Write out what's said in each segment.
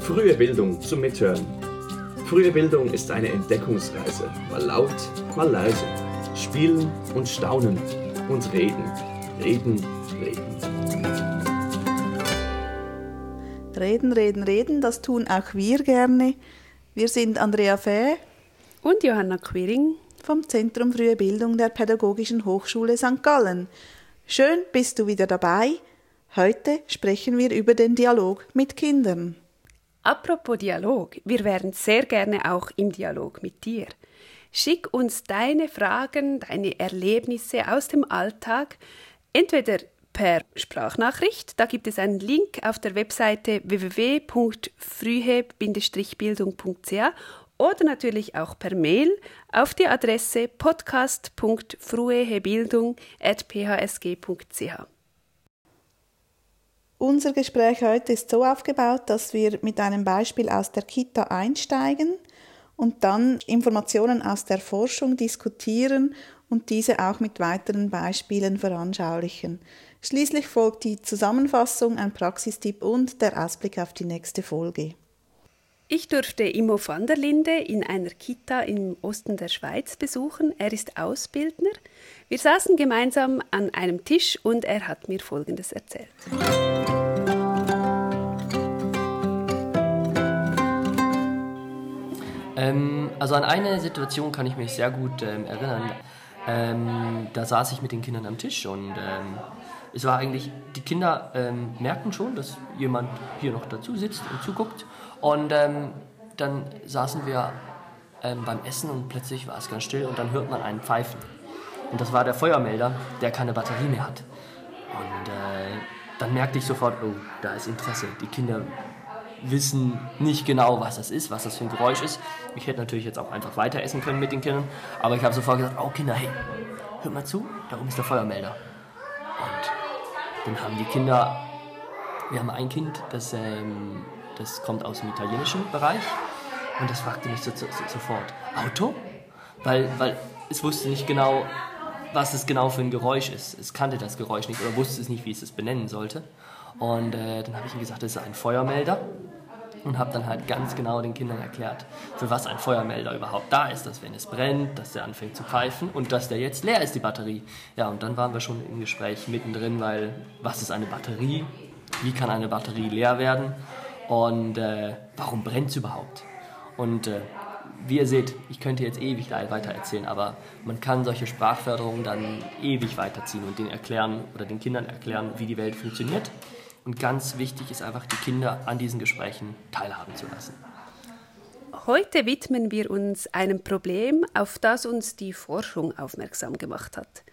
Frühe Bildung zum Mithören. Frühe Bildung ist eine Entdeckungsreise. Mal laut, mal leise. Spielen und staunen und reden. Reden, reden. Reden, reden, reden, das tun auch wir gerne. Wir sind Andrea Fäh und Johanna Quiring vom Zentrum Frühe Bildung der Pädagogischen Hochschule St. Gallen. Schön bist du wieder dabei. Heute sprechen wir über den Dialog mit Kindern. Apropos Dialog, wir wären sehr gerne auch im Dialog mit dir. Schick uns deine Fragen, deine Erlebnisse aus dem Alltag, entweder per Sprachnachricht, da gibt es einen Link auf der Webseite www.frühe-bildung.ch oder natürlich auch per Mail auf die Adresse podcast.fruehebildung.phsg.ch. Unser Gespräch heute ist so aufgebaut, dass wir mit einem Beispiel aus der Kita einsteigen und dann Informationen aus der Forschung diskutieren und diese auch mit weiteren Beispielen veranschaulichen. Schließlich folgt die Zusammenfassung, ein Praxistipp und der Ausblick auf die nächste Folge. Ich durfte Immo van der Linde in einer Kita im Osten der Schweiz besuchen. Er ist Ausbildner. Wir saßen gemeinsam an einem Tisch und er hat mir Folgendes erzählt. Ähm, also an eine Situation kann ich mich sehr gut ähm, erinnern. Ähm, da saß ich mit den Kindern am Tisch und ähm, es war eigentlich, die Kinder ähm, merkten schon, dass jemand hier noch dazu sitzt und zuguckt. Und ähm, dann saßen wir beim Essen und plötzlich war es ganz still und dann hört man einen Pfeifen. Und das war der Feuermelder, der keine Batterie mehr hat. Und äh, dann merkte ich sofort, oh, da ist Interesse. Die Kinder wissen nicht genau, was das ist, was das für ein Geräusch ist. Ich hätte natürlich jetzt auch einfach weiter essen können mit den Kindern, aber ich habe sofort gesagt, oh Kinder, hey, hört mal zu, da oben ist der Feuermelder. Und dann haben die Kinder, wir haben ein Kind, das, ähm, das kommt aus dem italienischen Bereich und das fragte mich so, so, sofort, Auto? Weil, weil es wusste nicht genau, was es genau für ein Geräusch ist. Es kannte das Geräusch nicht oder wusste es nicht, wie es es benennen sollte. Und äh, dann habe ich ihm gesagt, das ist ein Feuermelder und habe dann halt ganz genau den Kindern erklärt, für was ein Feuermelder überhaupt da ist, dass wenn es brennt, dass der anfängt zu pfeifen und dass der jetzt leer ist, die Batterie. Ja, und dann waren wir schon im Gespräch mittendrin, weil was ist eine Batterie? Wie kann eine Batterie leer werden? Und äh, warum brennt es überhaupt? Und äh, wie ihr seht, ich könnte jetzt ewig weiter erzählen, aber man kann solche Sprachförderungen dann ewig weiterziehen und den erklären oder den Kindern erklären, wie die Welt funktioniert. Und ganz wichtig ist einfach, die Kinder an diesen Gesprächen teilhaben zu lassen. Heute widmen wir uns einem Problem, auf das uns die Forschung aufmerksam gemacht hat.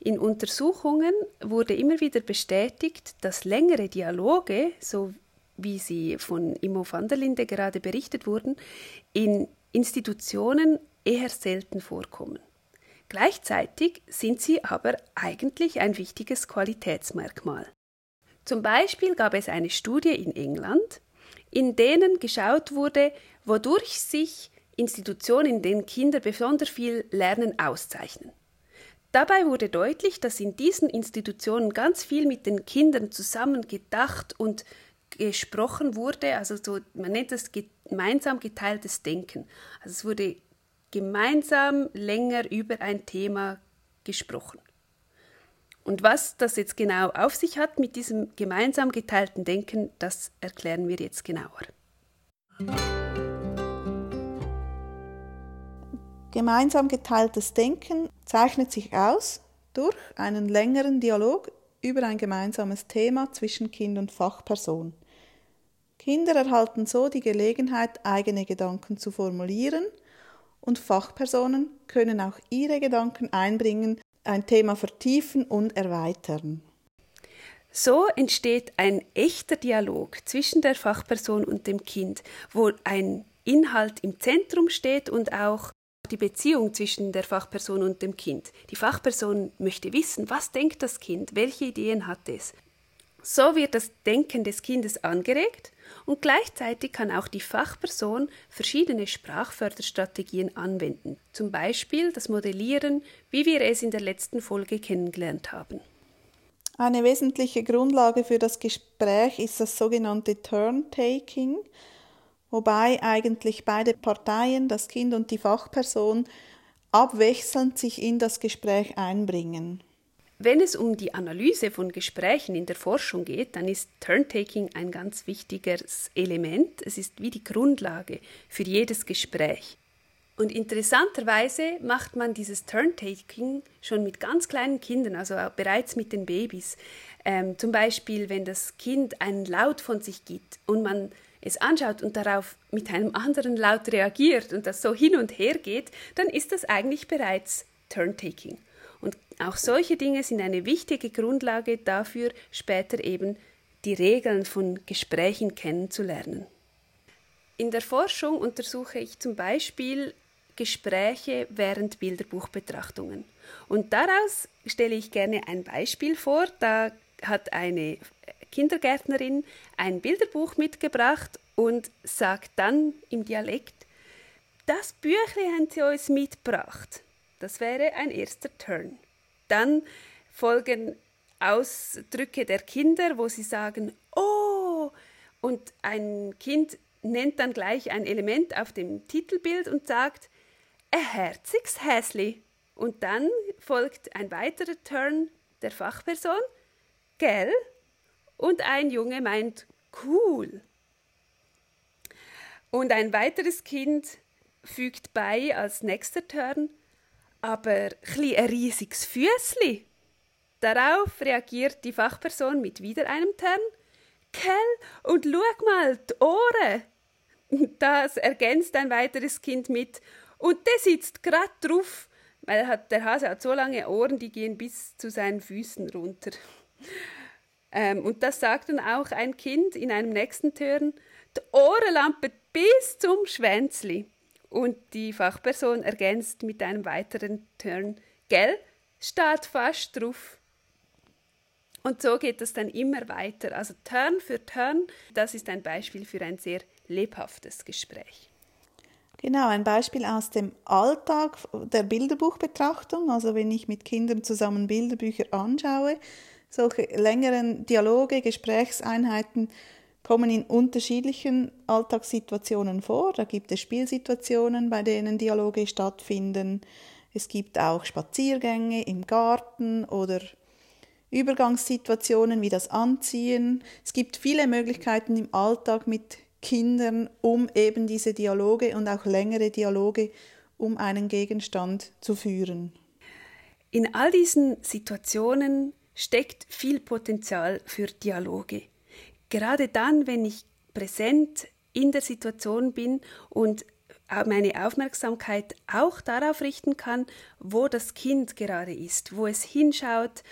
In Untersuchungen wurde immer wieder bestätigt, dass längere Dialoge, so wie sie von Immo van der Linde gerade berichtet wurden, in Institutionen eher selten vorkommen. Gleichzeitig sind sie aber eigentlich ein wichtiges Qualitätsmerkmal. Zum Beispiel gab es eine Studie in England, in denen geschaut wurde, wodurch sich Institutionen, in denen Kinder besonders viel lernen, auszeichnen. Dabei wurde deutlich, dass in diesen Institutionen ganz viel mit den Kindern zusammen gedacht und gesprochen wurde, also so, man nennt das gemeinsam geteiltes Denken. Also es wurde gemeinsam länger über ein Thema gesprochen. Und was das jetzt genau auf sich hat mit diesem gemeinsam geteilten Denken, das erklären wir jetzt genauer. Gemeinsam geteiltes Denken zeichnet sich aus durch einen längeren Dialog über ein gemeinsames Thema zwischen Kind und Fachperson. Kinder erhalten so die Gelegenheit, eigene Gedanken zu formulieren und Fachpersonen können auch ihre Gedanken einbringen, ein Thema vertiefen und erweitern. So entsteht ein echter Dialog zwischen der Fachperson und dem Kind, wo ein Inhalt im Zentrum steht und auch die Beziehung zwischen der Fachperson und dem Kind. Die Fachperson möchte wissen, was denkt das Kind, welche Ideen hat es. So wird das Denken des Kindes angeregt und gleichzeitig kann auch die Fachperson verschiedene Sprachförderstrategien anwenden, zum Beispiel das Modellieren, wie wir es in der letzten Folge kennengelernt haben. Eine wesentliche Grundlage für das Gespräch ist das sogenannte Turn-Taking, wobei eigentlich beide Parteien, das Kind und die Fachperson, abwechselnd sich in das Gespräch einbringen. Wenn es um die Analyse von Gesprächen in der Forschung geht, dann ist Turntaking ein ganz wichtiges Element. Es ist wie die Grundlage für jedes Gespräch. Und interessanterweise macht man dieses Turntaking schon mit ganz kleinen Kindern, also bereits mit den Babys. Ähm, zum Beispiel, wenn das Kind einen Laut von sich gibt und man es anschaut und darauf mit einem anderen Laut reagiert und das so hin und her geht, dann ist das eigentlich bereits Turntaking. Und auch solche Dinge sind eine wichtige Grundlage dafür, später eben die Regeln von Gesprächen kennenzulernen. In der Forschung untersuche ich zum Beispiel Gespräche während Bilderbuchbetrachtungen. Und daraus stelle ich gerne ein Beispiel vor. Da hat eine Kindergärtnerin ein Bilderbuch mitgebracht und sagt dann im Dialekt, das Büchle haben sie uns mitgebracht. Das wäre ein erster Turn. Dann folgen Ausdrücke der Kinder, wo sie sagen, oh, und ein Kind nennt dann gleich ein Element auf dem Titelbild und sagt, ein herziges Häsli. Und dann folgt ein weiterer Turn der Fachperson, gell? Und ein Junge meint, cool. Und ein weiteres Kind fügt bei als nächster Turn, aber ein riesiges Füßli. Darauf reagiert die Fachperson mit wieder einem Turn. Kell, und schau mal, die Ohren. Das ergänzt ein weiteres Kind mit und der sitzt gerade drauf, weil der Hase hat so lange Ohren, die gehen bis zu seinen Füßen runter. Ähm, und das sagt dann auch ein Kind in einem nächsten Turn, die Ohrenlampe bis zum Schwänzli. Und die Fachperson ergänzt mit einem weiteren Turn, gell, steht fast drauf. Und so geht das dann immer weiter. Also Turn für Turn, das ist ein Beispiel für ein sehr lebhaftes Gespräch. Genau, ein Beispiel aus dem Alltag der Bilderbuchbetrachtung. Also wenn ich mit Kindern zusammen Bilderbücher anschaue, solche längeren Dialoge, Gesprächseinheiten kommen in unterschiedlichen Alltagssituationen vor. Da gibt es Spielsituationen, bei denen Dialoge stattfinden. Es gibt auch Spaziergänge im Garten oder Übergangssituationen wie das Anziehen. Es gibt viele Möglichkeiten im Alltag mit Kindern, um eben diese Dialoge und auch längere Dialoge um einen Gegenstand zu führen. In all diesen Situationen steckt viel Potenzial für Dialoge. Gerade dann, wenn ich präsent in der Situation bin und meine Aufmerksamkeit auch darauf richten kann, wo das Kind gerade ist, wo es hinschaut,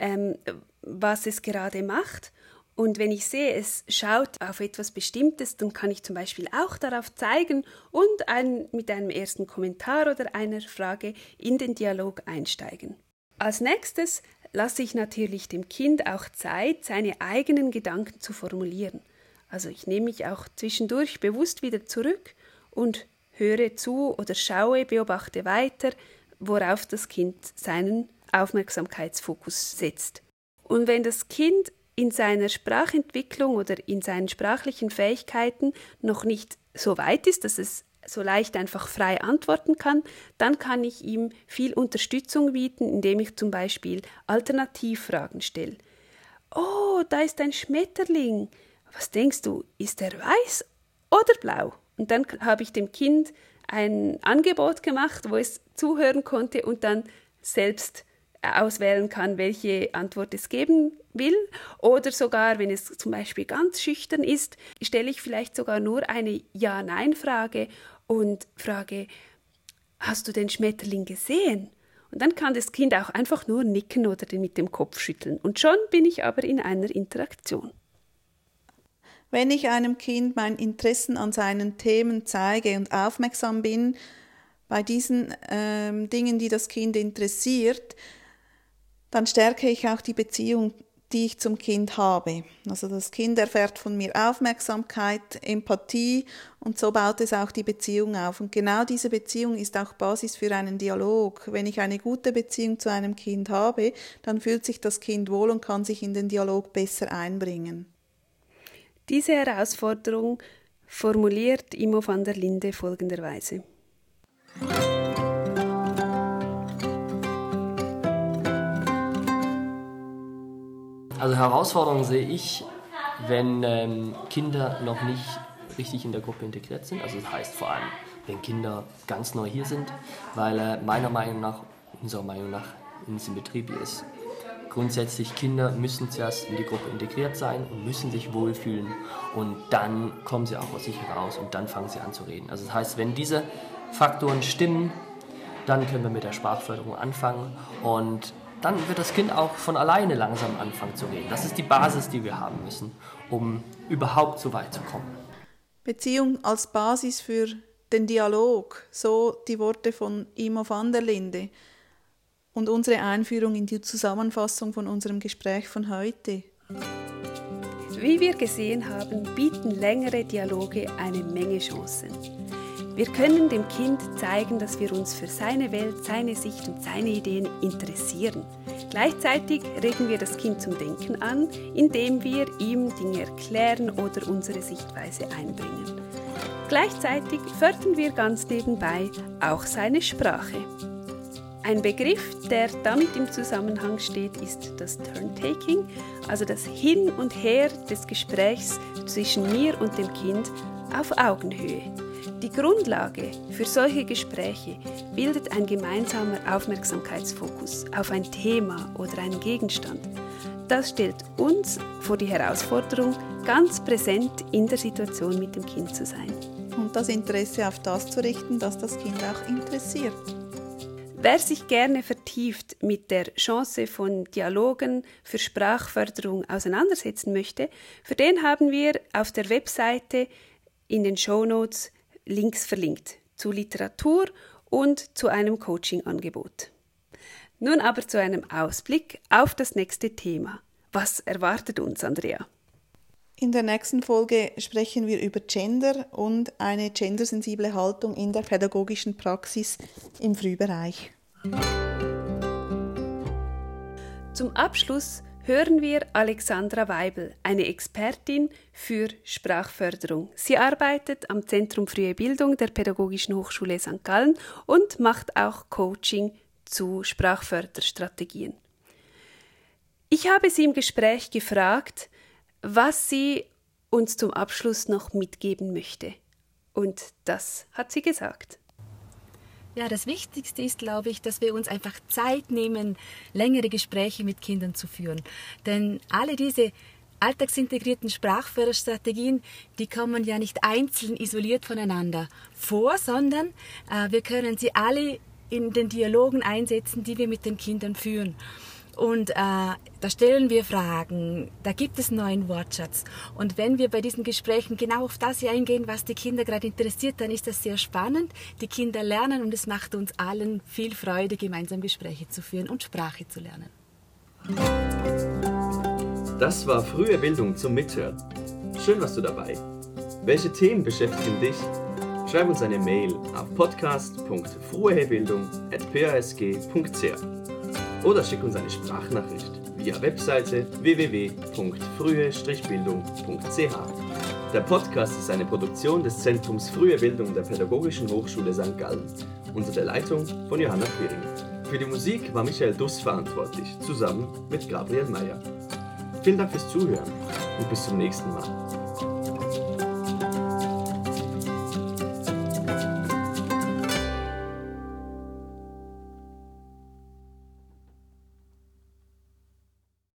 ähm, was es gerade macht und wenn ich sehe, es schaut auf etwas Bestimmtes, dann kann ich zum Beispiel auch darauf zeigen und ein, mit einem ersten Kommentar oder einer Frage in den Dialog einsteigen. Als nächstes lasse ich natürlich dem Kind auch Zeit, seine eigenen Gedanken zu formulieren. Also ich nehme mich auch zwischendurch bewusst wieder zurück und höre zu oder schaue, beobachte weiter, worauf das Kind seinen Aufmerksamkeitsfokus setzt. Und wenn das Kind in seiner Sprachentwicklung oder in seinen sprachlichen Fähigkeiten noch nicht so weit ist, dass es so leicht einfach frei antworten kann, dann kann ich ihm viel Unterstützung bieten, indem ich zum Beispiel Alternativfragen stelle. Oh, da ist ein Schmetterling. Was denkst du, ist er weiß oder blau? Und dann habe ich dem Kind ein Angebot gemacht, wo es zuhören konnte und dann selbst auswählen kann, welche Antwort es geben will. Oder sogar, wenn es zum Beispiel ganz schüchtern ist, stelle ich vielleicht sogar nur eine Ja-Nein-Frage und frage, hast du den Schmetterling gesehen? Und dann kann das Kind auch einfach nur nicken oder mit dem Kopf schütteln. Und schon bin ich aber in einer Interaktion. Wenn ich einem Kind mein Interessen an seinen Themen zeige und aufmerksam bin bei diesen ähm, Dingen, die das Kind interessiert, dann stärke ich auch die Beziehung die ich zum Kind habe. Also das Kind erfährt von mir Aufmerksamkeit, Empathie und so baut es auch die Beziehung auf. Und genau diese Beziehung ist auch Basis für einen Dialog. Wenn ich eine gute Beziehung zu einem Kind habe, dann fühlt sich das Kind wohl und kann sich in den Dialog besser einbringen. Diese Herausforderung formuliert Imo van der Linde folgenderweise. Also Herausforderungen sehe ich, wenn ähm, Kinder noch nicht richtig in der Gruppe integriert sind. Also das heißt vor allem, wenn Kinder ganz neu hier sind, weil äh, meiner Meinung nach, unserer Meinung nach, in diesem Betrieb ist grundsätzlich Kinder müssen zuerst in die Gruppe integriert sein und müssen sich wohlfühlen und dann kommen sie auch aus sich heraus und dann fangen sie an zu reden. Also das heißt, wenn diese Faktoren stimmen, dann können wir mit der Sprachförderung anfangen und dann wird das Kind auch von alleine langsam anfangen zu reden. Das ist die Basis, die wir haben müssen, um überhaupt so weit zu kommen. Beziehung als Basis für den Dialog, so die Worte von Imo van der Linde und unsere Einführung in die Zusammenfassung von unserem Gespräch von heute. Wie wir gesehen haben, bieten längere Dialoge eine Menge Chancen. Wir können dem Kind zeigen, dass wir uns für seine Welt, seine Sicht und seine Ideen interessieren. Gleichzeitig regen wir das Kind zum Denken an, indem wir ihm Dinge erklären oder unsere Sichtweise einbringen. Gleichzeitig fördern wir ganz nebenbei auch seine Sprache. Ein Begriff, der damit im Zusammenhang steht, ist das Turn-Taking, also das Hin und Her des Gesprächs zwischen mir und dem Kind auf Augenhöhe. Die Grundlage für solche Gespräche bildet ein gemeinsamer Aufmerksamkeitsfokus auf ein Thema oder einen Gegenstand. Das stellt uns vor die Herausforderung, ganz präsent in der Situation mit dem Kind zu sein. Und das Interesse auf das zu richten, das das Kind auch interessiert. Wer sich gerne vertieft mit der Chance von Dialogen für Sprachförderung auseinandersetzen möchte, für den haben wir auf der Webseite in den Show Notes Links verlinkt zu Literatur und zu einem Coaching-Angebot. Nun aber zu einem Ausblick auf das nächste Thema. Was erwartet uns, Andrea? In der nächsten Folge sprechen wir über Gender und eine gendersensible Haltung in der pädagogischen Praxis im Frühbereich. Zum Abschluss hören wir Alexandra Weibel, eine Expertin für Sprachförderung. Sie arbeitet am Zentrum Frühe Bildung der Pädagogischen Hochschule St. Gallen und macht auch Coaching zu Sprachförderstrategien. Ich habe sie im Gespräch gefragt, was sie uns zum Abschluss noch mitgeben möchte. Und das hat sie gesagt. Ja, das Wichtigste ist, glaube ich, dass wir uns einfach Zeit nehmen, längere Gespräche mit Kindern zu führen. Denn alle diese alltagsintegrierten Sprachförderstrategien, die kommen ja nicht einzeln isoliert voneinander vor, sondern äh, wir können sie alle in den Dialogen einsetzen, die wir mit den Kindern führen. Und äh, da stellen wir Fragen, da gibt es neuen Wortschatz. Und wenn wir bei diesen Gesprächen genau auf das eingehen, was die Kinder gerade interessiert, dann ist das sehr spannend. Die Kinder lernen und es macht uns allen viel Freude, gemeinsam Gespräche zu führen und Sprache zu lernen. Das war frühe Bildung zum Mithören. Schön warst du dabei. Welche Themen beschäftigen dich? Schreib uns eine Mail auf podcast.fruehebildung.pasg.ch oder schick uns eine Sprachnachricht via Webseite www.frühe-bildung.ch. Der Podcast ist eine Produktion des Zentrums Frühe Bildung der Pädagogischen Hochschule St. Gallen unter der Leitung von Johanna Quiring. Für die Musik war Michael Duss verantwortlich, zusammen mit Gabriel Meyer. Vielen Dank fürs Zuhören und bis zum nächsten Mal.